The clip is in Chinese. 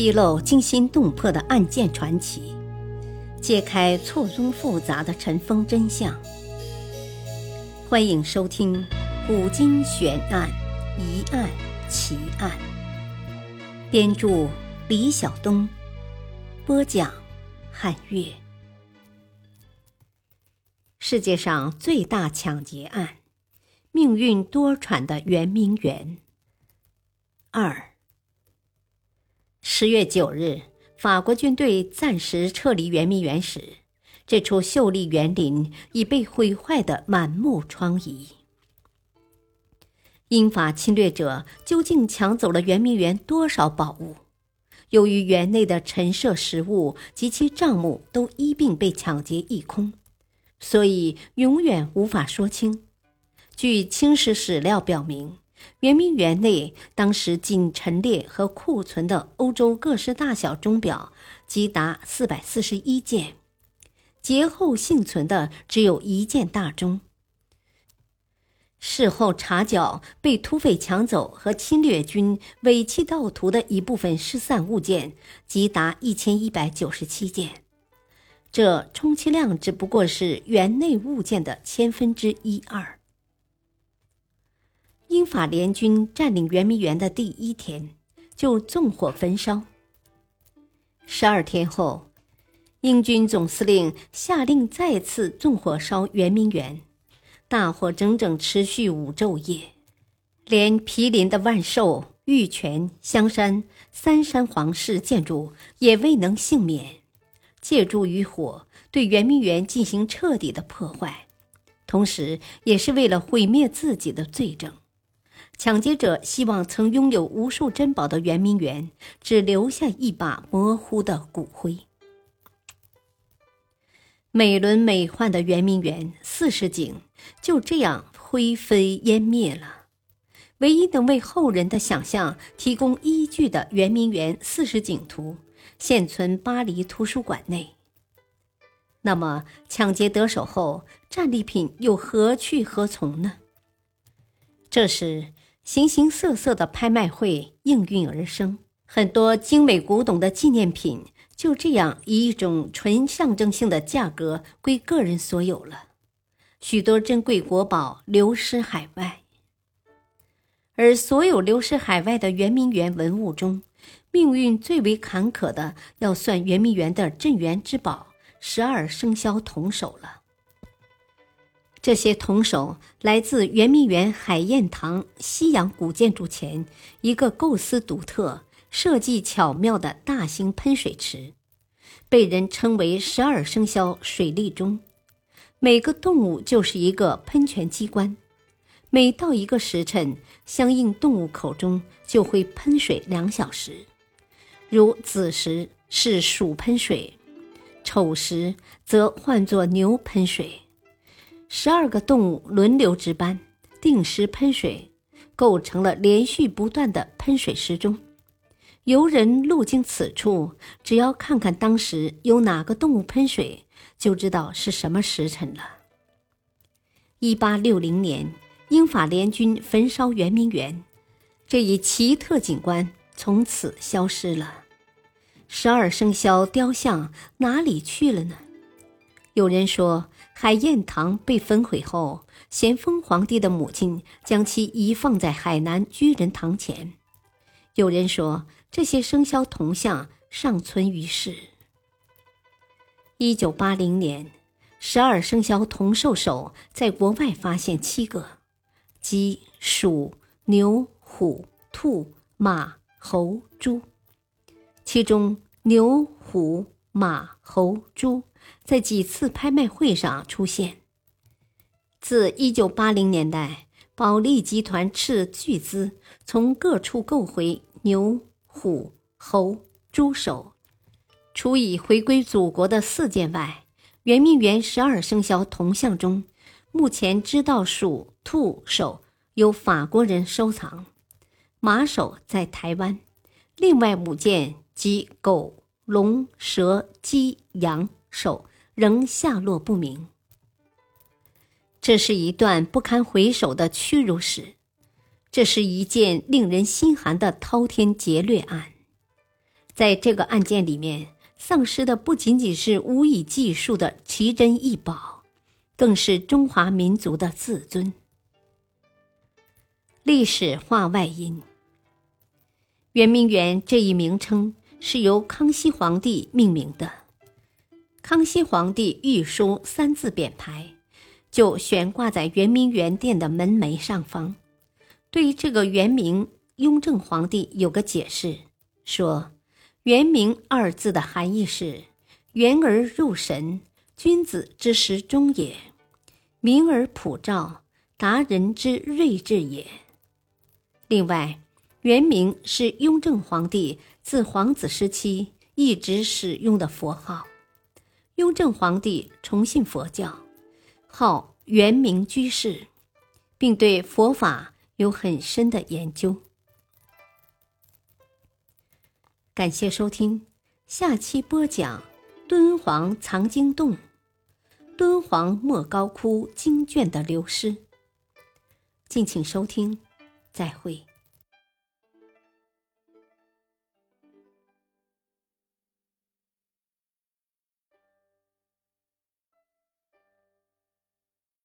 披露惊心动魄的案件传奇，揭开错综复杂的尘封真相。欢迎收听《古今悬案、疑案、奇案》。编著：李晓东，播讲：汉月。世界上最大抢劫案，命运多舛的圆明园。二。十月九日，法国军队暂时撤离圆明园时，这处秀丽园林已被毁坏得满目疮痍。英法侵略者究竟抢走了圆明园多少宝物？由于园内的陈设实物及其账目都一并被抢劫一空，所以永远无法说清。据清史史料表明。圆明园内当时仅陈列和库存的欧洲各式大小钟表，即达四百四十一件，劫后幸存的只有一件大钟。事后查缴被土匪抢走和侵略军尾气盗图的一部分失散物件，即达一千一百九十七件，这充其量只不过是园内物件的千分之一二。英法联军占领圆明园的第一天，就纵火焚烧。十二天后，英军总司令下令再次纵火烧圆明园，大火整整持续五昼夜，连毗邻的万寿、玉泉、香山三山皇室建筑也未能幸免。借助于火，对圆明园进行彻底的破坏，同时也是为了毁灭自己的罪证。抢劫者希望曾拥有无数珍宝的圆明园只留下一把模糊的骨灰。美轮美奂的圆明园四十景就这样灰飞烟灭了。唯一能为后人的想象提供依据的圆明园四十景图，现存巴黎图书馆内。那么，抢劫得手后，战利品又何去何从呢？这时。形形色色的拍卖会应运而生，很多精美古董的纪念品就这样以一种纯象征性的价格归个人所有了。许多珍贵国宝流失海外，而所有流失海外的圆明园文物中，命运最为坎坷的，要算圆明园的镇园之宝——十二生肖铜首了。这些铜首来自圆明园海晏堂西洋古建筑前一个构思独特、设计巧妙的大型喷水池，被人称为“十二生肖水利钟”。每个动物就是一个喷泉机关，每到一个时辰，相应动物口中就会喷水两小时。如子时是鼠喷水，丑时则唤作牛喷水。十二个动物轮流值班，定时喷水，构成了连续不断的喷水时钟。游人路经此处，只要看看当时有哪个动物喷水，就知道是什么时辰了。一八六零年，英法联军焚烧圆明园，这一奇特景观从此消失了。十二生肖雕像哪里去了呢？有人说。海晏堂被焚毁后，咸丰皇帝的母亲将其移放在海南居仁堂前。有人说，这些生肖铜像尚存于世。一九八零年，十二生肖铜兽首在国外发现七个，即鼠、牛、虎、兔、马、猴、猪，其中牛、虎、马、猴、猪。在几次拍卖会上出现。自1980年代，保利集团斥巨资从各处购回牛、虎、猴、猪首，除已回归祖国的四件外，圆明园十二生肖铜像中，目前知道鼠、兔首由法国人收藏，马首在台湾，另外五件即狗、龙、蛇、鸡、羊。手仍下落不明。这是一段不堪回首的屈辱史，这是一件令人心寒的滔天劫掠案。在这个案件里面，丧失的不仅仅是无以计数的奇珍异宝，更是中华民族的自尊。历史话外音：圆明园这一名称是由康熙皇帝命名的。康熙皇帝御书三字匾牌，就悬挂在圆明园殿的门楣上方。对于这个原名，雍正皇帝有个解释，说“圆明”二字的含义是“圆而入神，君子之时中也；明而普照，达人之睿智也。”另外，圆明是雍正皇帝自皇子时期一直使用的佛号。雍正皇帝崇信佛教，号圆明居士，并对佛法有很深的研究。感谢收听，下期播讲敦煌藏经洞、敦煌莫高窟经卷的流失。敬请收听。再会。